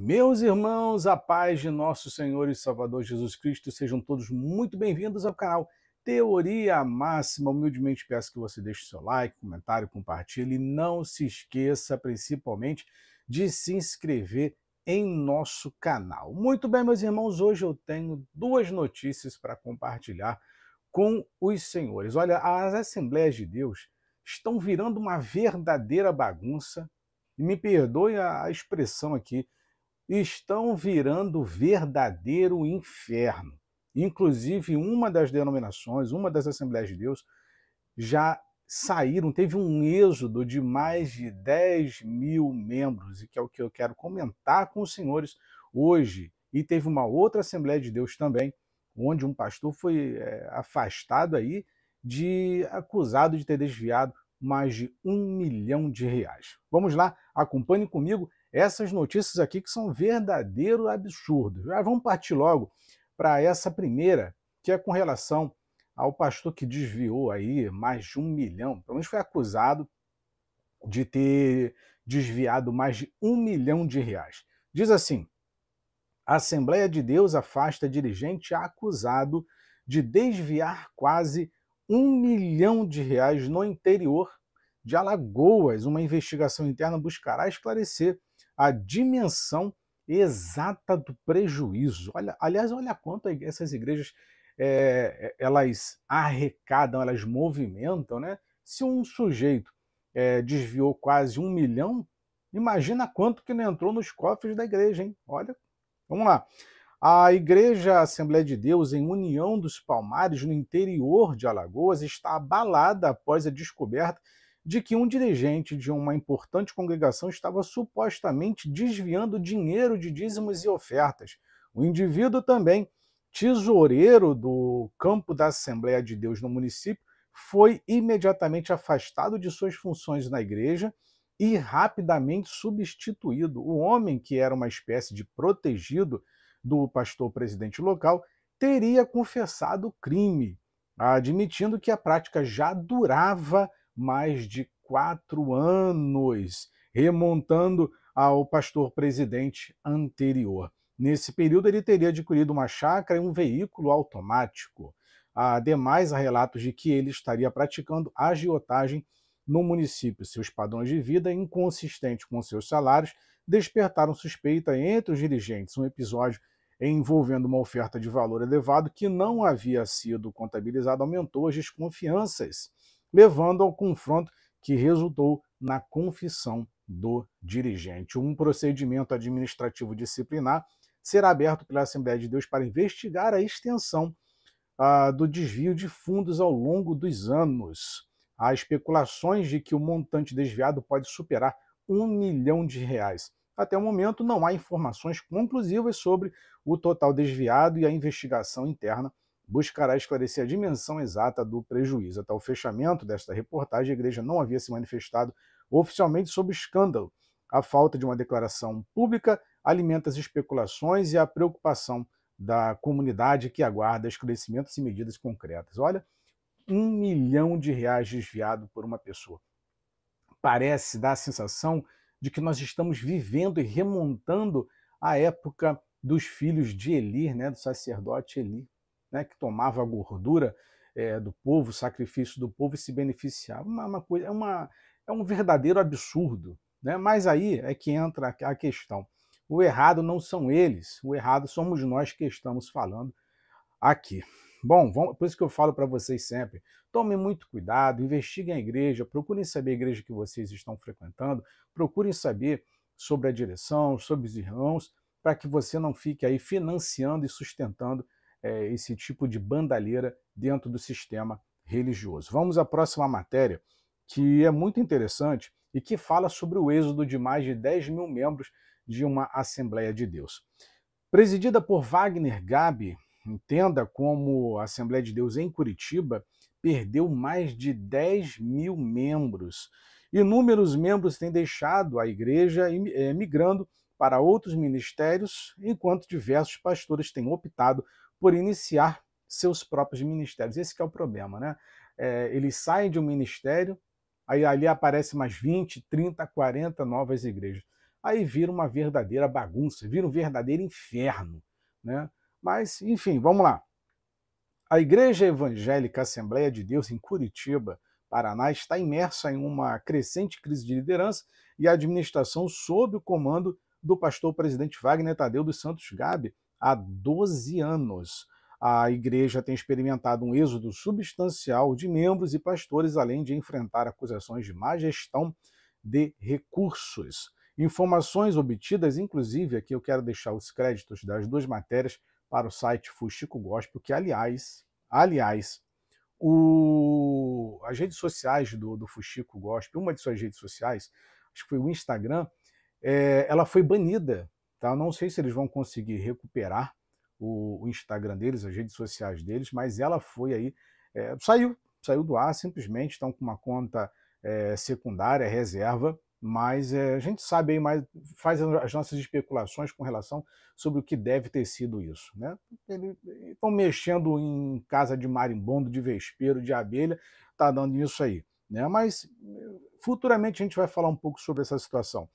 Meus irmãos, a paz de nosso Senhor e Salvador Jesus Cristo, sejam todos muito bem-vindos ao canal Teoria Máxima. Humildemente peço que você deixe seu like, comentário, compartilhe e não se esqueça, principalmente, de se inscrever em nosso canal. Muito bem, meus irmãos, hoje eu tenho duas notícias para compartilhar com os senhores. Olha, as Assembleias de Deus estão virando uma verdadeira bagunça, e me perdoe a expressão aqui, estão virando verdadeiro inferno. Inclusive, uma das denominações, uma das Assembleias de Deus, já saíram, teve um êxodo de mais de 10 mil membros, e que é o que eu quero comentar com os senhores hoje. E teve uma outra Assembleia de Deus também, onde um pastor foi é, afastado aí de acusado de ter desviado mais de um milhão de reais. Vamos lá, acompanhe comigo essas notícias aqui que são verdadeiro absurdos. Já vamos partir logo para essa primeira, que é com relação ao pastor que desviou aí mais de um milhão, pelo menos foi acusado de ter desviado mais de um milhão de reais. Diz assim: a Assembleia de Deus afasta dirigente acusado de desviar quase um milhão de reais no interior de Alagoas. Uma investigação interna buscará esclarecer a dimensão exata do prejuízo. Olha, aliás, olha quanto essas igrejas é, elas arrecadam, elas movimentam, né? Se um sujeito é, desviou quase um milhão, imagina quanto que não entrou nos cofres da igreja, hein? Olha, vamos lá. A Igreja Assembleia de Deus, em União dos Palmares, no interior de Alagoas, está abalada após a descoberta de que um dirigente de uma importante congregação estava supostamente desviando dinheiro de dízimos e ofertas. O indivíduo também, tesoureiro do campo da Assembleia de Deus no município, foi imediatamente afastado de suas funções na igreja e rapidamente substituído. O homem, que era uma espécie de protegido do pastor presidente local, teria confessado o crime, admitindo que a prática já durava mais de quatro anos, remontando ao pastor presidente anterior. Nesse período, ele teria adquirido uma chácara e um veículo automático. Ademais, há relatos de que ele estaria praticando agiotagem no município. Seus padrões de vida, inconsistentes com seus salários, despertaram suspeita entre os dirigentes. Um episódio envolvendo uma oferta de valor elevado que não havia sido contabilizado aumentou as desconfianças levando ao confronto que resultou na confissão do dirigente. Um procedimento administrativo disciplinar será aberto pela Assembleia de Deus para investigar a extensão uh, do desvio de fundos ao longo dos anos. Há especulações de que o montante desviado pode superar um milhão de reais. Até o momento, não há informações conclusivas sobre o total desviado e a investigação interna buscará esclarecer a dimensão exata do prejuízo. Até o fechamento desta reportagem, a igreja não havia se manifestado oficialmente sobre o escândalo. A falta de uma declaração pública alimenta as especulações e a preocupação da comunidade que aguarda esclarecimentos e medidas concretas. Olha, um milhão de reais desviado por uma pessoa. Parece dar a sensação de que nós estamos vivendo e remontando a época dos filhos de Eli, né, do sacerdote Eli né, que tomava a gordura é, do povo, o sacrifício do povo e se beneficiava. Uma, uma coisa, é, uma, é um verdadeiro absurdo. Né? Mas aí é que entra a questão. O errado não são eles, o errado somos nós que estamos falando aqui. Bom, vamos, por isso que eu falo para vocês sempre: tomem muito cuidado, investiguem a igreja, procurem saber a igreja que vocês estão frequentando, procurem saber sobre a direção, sobre os irmãos, para que você não fique aí financiando e sustentando é, esse tipo de bandalheira dentro do sistema religioso. Vamos à próxima matéria, que é muito interessante e que fala sobre o êxodo de mais de 10 mil membros de uma Assembleia de Deus. Presidida por Wagner Gabi, entenda como a Assembleia de Deus em Curitiba perdeu mais de 10 mil membros. Inúmeros membros têm deixado a igreja eh, migrando para outros ministérios, enquanto diversos pastores têm optado por iniciar seus próprios ministérios. Esse é o problema, né? É, eles saem de um ministério, aí ali aparecem mais 20, 30, 40 novas igrejas. aí vira uma verdadeira bagunça, vira um verdadeiro inferno. Né? Mas, enfim, vamos lá. A Igreja Evangélica Assembleia de Deus em Curitiba, Paraná, está imersa em uma crescente crise de liderança e administração sob o comando do pastor presidente Wagner Tadeu dos Santos Gabi há 12 anos. A igreja tem experimentado um êxodo substancial de membros e pastores, além de enfrentar acusações de má gestão de recursos. Informações obtidas, inclusive, aqui eu quero deixar os créditos das duas matérias para o site Fuxico Gospel, que, aliás, aliás, o, as redes sociais do, do Fuxico Gospel, uma de suas redes sociais, acho que foi o Instagram, é, ela foi banida. Tá? Não sei se eles vão conseguir recuperar o, o Instagram deles, as redes sociais deles, mas ela foi aí, é, saiu, saiu do ar simplesmente, estão com uma conta é, secundária, reserva, mas é, a gente sabe aí mais, faz as nossas especulações com relação sobre o que deve ter sido isso. Né? Estão mexendo em casa de marimbondo, de vespeiro, de abelha, está dando isso aí. Né? Mas futuramente a gente vai falar um pouco sobre essa situação.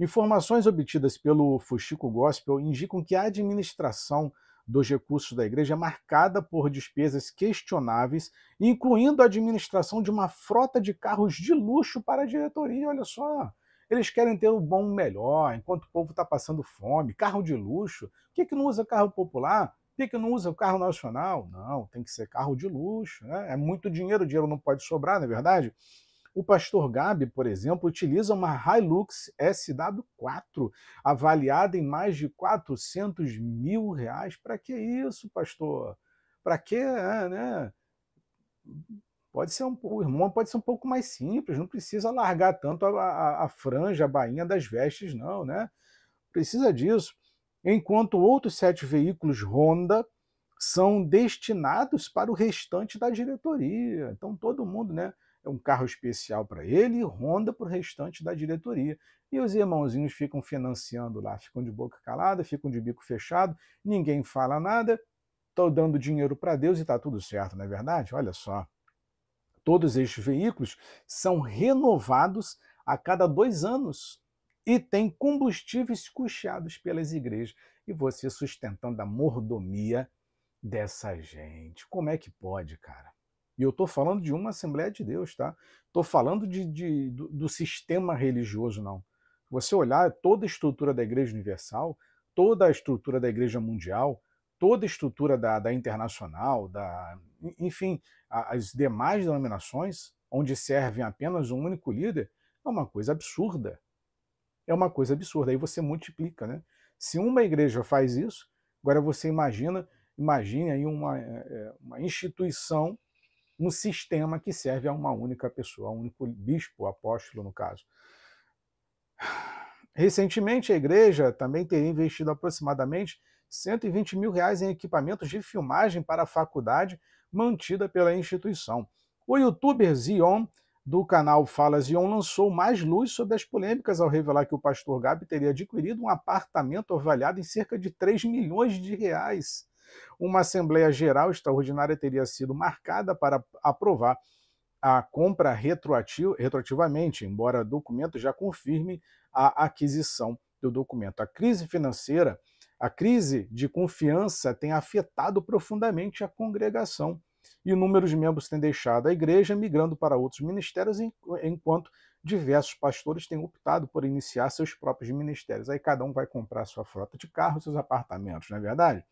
Informações obtidas pelo Fuxico Gospel indicam que a administração dos recursos da igreja é marcada por despesas questionáveis, incluindo a administração de uma frota de carros de luxo para a diretoria. Olha só, eles querem ter o bom melhor, enquanto o povo está passando fome. Carro de luxo. Por que, que não usa carro popular? Por que, que não usa carro nacional? Não, tem que ser carro de luxo. Né? É muito dinheiro, o dinheiro não pode sobrar, não é verdade? O pastor Gabi, por exemplo, utiliza uma Hilux SW4, avaliada em mais de 400 mil reais. Para que isso, pastor? Para que, é, né? Pode ser um, o irmão pode ser um pouco mais simples, não precisa largar tanto a, a, a franja, a bainha das vestes, não, né? Precisa disso. Enquanto outros sete veículos Honda são destinados para o restante da diretoria. Então todo mundo, né? É um carro especial para ele e Honda para o restante da diretoria. E os irmãozinhos ficam financiando lá, ficam de boca calada, ficam de bico fechado, ninguém fala nada, estou dando dinheiro para Deus e está tudo certo, não é verdade? Olha só. Todos estes veículos são renovados a cada dois anos e têm combustíveis custeados pelas igrejas. E você sustentando a mordomia dessa gente. Como é que pode, cara? E eu estou falando de uma Assembleia de Deus, tá? Estou falando de, de do, do, sistema religioso, não. Você olhar toda a estrutura da Igreja Universal, toda a estrutura da Igreja Mundial, toda a estrutura da, da Internacional, da, enfim, as demais denominações, onde servem apenas um único líder, é uma coisa absurda. É uma coisa absurda. Aí você multiplica, né? Se uma igreja faz isso, agora você imagina, imagine aí uma, é, é, uma instituição um sistema que serve a uma única pessoa, um único bispo, apóstolo, no caso. Recentemente, a igreja também teria investido aproximadamente 120 mil reais em equipamentos de filmagem para a faculdade mantida pela instituição. O youtuber Zion, do canal Fala Zion, lançou mais luz sobre as polêmicas ao revelar que o pastor Gabi teria adquirido um apartamento avaliado em cerca de 3 milhões de reais. Uma Assembleia Geral Extraordinária teria sido marcada para aprovar a compra retroativamente, embora o documento já confirme a aquisição do documento. A crise financeira, a crise de confiança tem afetado profundamente a congregação e o número de membros tem deixado a igreja migrando para outros ministérios, enquanto diversos pastores têm optado por iniciar seus próprios ministérios. Aí cada um vai comprar sua frota de carros, seus apartamentos, não é verdade?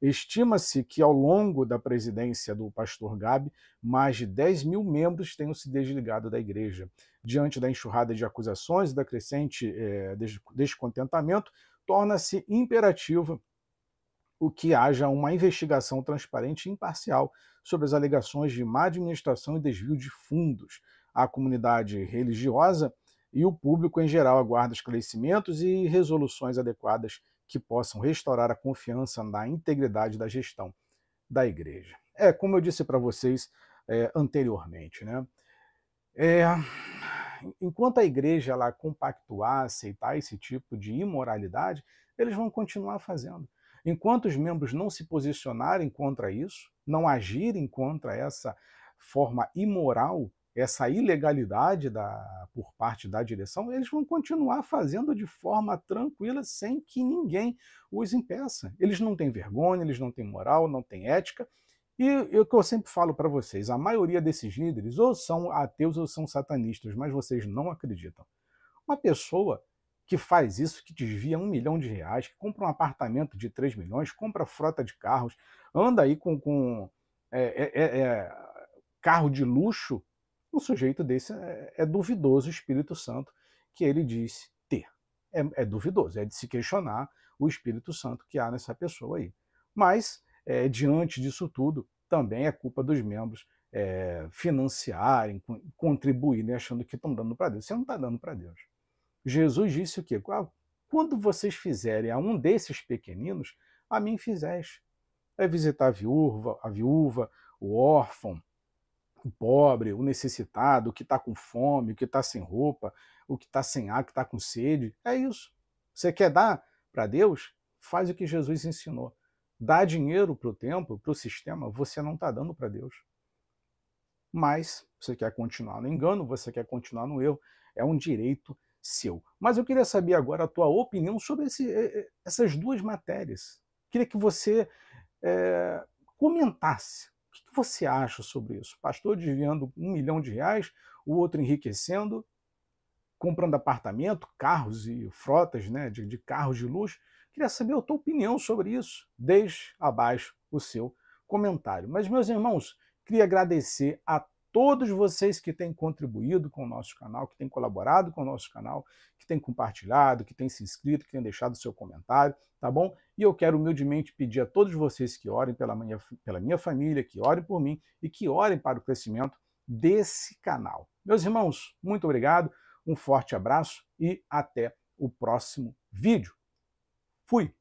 Estima-se que ao longo da presidência do pastor Gabi, mais de 10 mil membros tenham se desligado da igreja. Diante da enxurrada de acusações e da crescente é, descontentamento, torna-se imperativo o que haja uma investigação transparente e imparcial sobre as alegações de má administração e desvio de fundos. A comunidade religiosa e o público em geral aguarda esclarecimentos e resoluções adequadas que possam restaurar a confiança na integridade da gestão da igreja. É, como eu disse para vocês é, anteriormente, né? É, enquanto a igreja ela compactuar, aceitar esse tipo de imoralidade, eles vão continuar fazendo. Enquanto os membros não se posicionarem contra isso, não agirem contra essa forma imoral essa ilegalidade da, por parte da direção, eles vão continuar fazendo de forma tranquila, sem que ninguém os impeça. Eles não têm vergonha, eles não têm moral, não têm ética. E o que eu sempre falo para vocês, a maioria desses líderes ou são ateus ou são satanistas, mas vocês não acreditam. Uma pessoa que faz isso, que desvia um milhão de reais, que compra um apartamento de 3 milhões, compra frota de carros, anda aí com, com é, é, é, carro de luxo, um sujeito desse é, é, duvidoso o Espírito Santo que ele disse ter. É, é, duvidoso, é de se questionar o Espírito Santo que há nessa pessoa aí. Mas, é, diante disso tudo, também é culpa dos membros é, financiarem, contribuírem, achando que estão dando para Deus. Você não está dando para Deus. Jesus disse o quê? Quando vocês fizerem a um desses pequeninos, a mim fizeste. É visitar a viúva, a viúva, o órfão, o pobre, o necessitado, o que está com fome, o que está sem roupa, o que está sem ar, o que está com sede. É isso. Você quer dar para Deus? Faz o que Jesus ensinou. Dá dinheiro para o templo, para o sistema, você não está dando para Deus. Mas você quer continuar no engano, você quer continuar no erro, é um direito seu. Mas eu queria saber agora a tua opinião sobre esse, essas duas matérias. Queria que você é, comentasse você acha sobre isso? Pastor desviando um milhão de reais, o outro enriquecendo, comprando apartamento, carros e frotas né, de, de carros de luxo. Queria saber a tua opinião sobre isso. Deixe abaixo o seu comentário. Mas, meus irmãos, queria agradecer a todos vocês que têm contribuído com o nosso canal, que têm colaborado com o nosso canal, que têm compartilhado, que têm se inscrito, que têm deixado seu comentário, tá bom? E eu quero humildemente pedir a todos vocês que orem pela minha, pela minha família, que orem por mim e que orem para o crescimento desse canal. Meus irmãos, muito obrigado, um forte abraço e até o próximo vídeo. Fui!